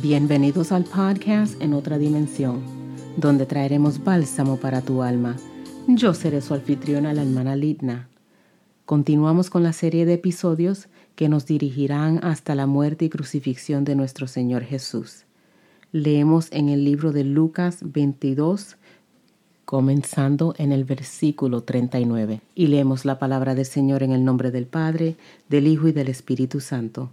Bienvenidos al podcast En otra dimensión, donde traeremos bálsamo para tu alma. Yo seré su anfitriona, la hermana Lidna. Continuamos con la serie de episodios que nos dirigirán hasta la muerte y crucifixión de nuestro Señor Jesús. Leemos en el libro de Lucas 22, comenzando en el versículo 39, y leemos la palabra del Señor en el nombre del Padre, del Hijo y del Espíritu Santo.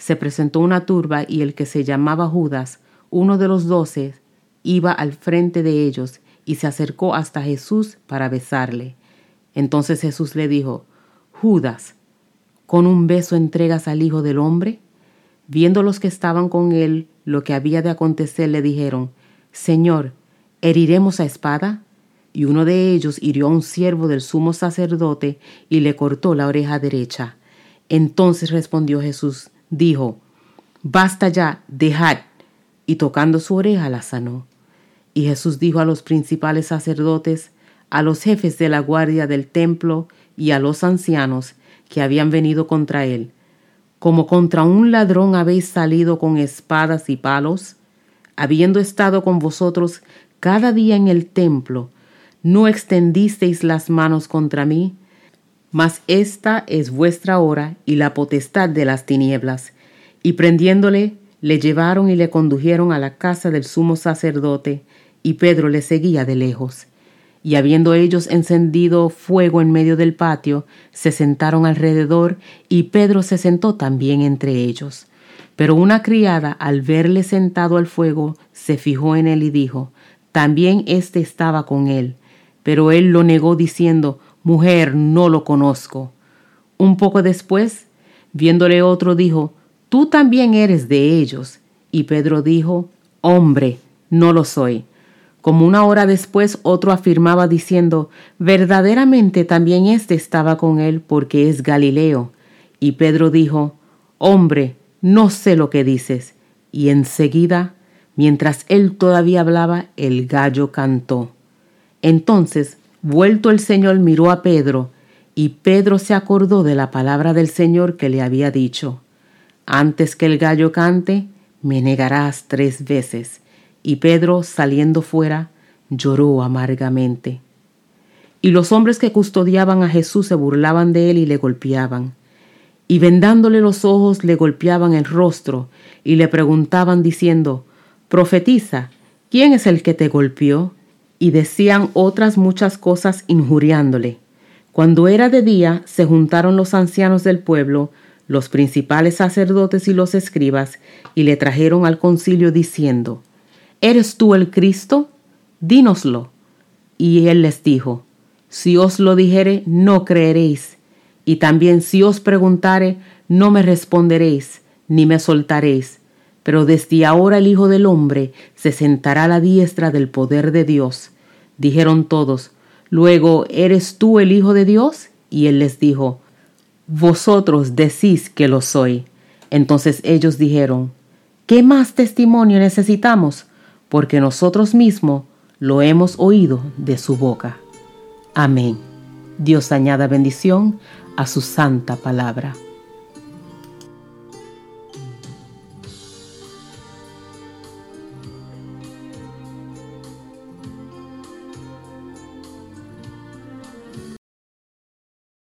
se presentó una turba y el que se llamaba Judas, uno de los doce, iba al frente de ellos y se acercó hasta Jesús para besarle. Entonces Jesús le dijo, Judas, ¿con un beso entregas al Hijo del Hombre? Viendo los que estaban con él lo que había de acontecer, le dijeron, Señor, ¿heriremos a espada? Y uno de ellos hirió a un siervo del sumo sacerdote y le cortó la oreja derecha. Entonces respondió Jesús, dijo, Basta ya, dejad. Y tocando su oreja la sanó. Y Jesús dijo a los principales sacerdotes, a los jefes de la guardia del templo y a los ancianos que habían venido contra él, como contra un ladrón habéis salido con espadas y palos, habiendo estado con vosotros cada día en el templo, no extendisteis las manos contra mí, mas esta es vuestra hora y la potestad de las tinieblas. Y prendiéndole, le llevaron y le condujeron a la casa del sumo sacerdote, y Pedro le seguía de lejos. Y habiendo ellos encendido fuego en medio del patio, se sentaron alrededor, y Pedro se sentó también entre ellos. Pero una criada, al verle sentado al fuego, se fijó en él y dijo, también éste estaba con él. Pero él lo negó diciendo, Mujer, no lo conozco. Un poco después, viéndole otro, dijo, Tú también eres de ellos. Y Pedro dijo, Hombre, no lo soy. Como una hora después otro afirmaba diciendo, Verdaderamente también éste estaba con él porque es Galileo. Y Pedro dijo, Hombre, no sé lo que dices. Y enseguida, mientras él todavía hablaba, el gallo cantó. Entonces Vuelto el Señor miró a Pedro, y Pedro se acordó de la palabra del Señor que le había dicho, Antes que el gallo cante, me negarás tres veces. Y Pedro, saliendo fuera, lloró amargamente. Y los hombres que custodiaban a Jesús se burlaban de él y le golpeaban. Y vendándole los ojos le golpeaban el rostro y le preguntaban diciendo, Profetiza, ¿quién es el que te golpeó? Y decían otras muchas cosas injuriándole. Cuando era de día, se juntaron los ancianos del pueblo, los principales sacerdotes y los escribas, y le trajeron al concilio diciendo, ¿Eres tú el Cristo? Dínoslo. Y él les dijo, Si os lo dijere, no creeréis, y también si os preguntare, no me responderéis, ni me soltaréis pero desde ahora el Hijo del Hombre se sentará a la diestra del poder de Dios. Dijeron todos, Luego, ¿eres tú el Hijo de Dios? Y él les dijo, Vosotros decís que lo soy. Entonces ellos dijeron, ¿qué más testimonio necesitamos? Porque nosotros mismos lo hemos oído de su boca. Amén. Dios añada bendición a su santa palabra.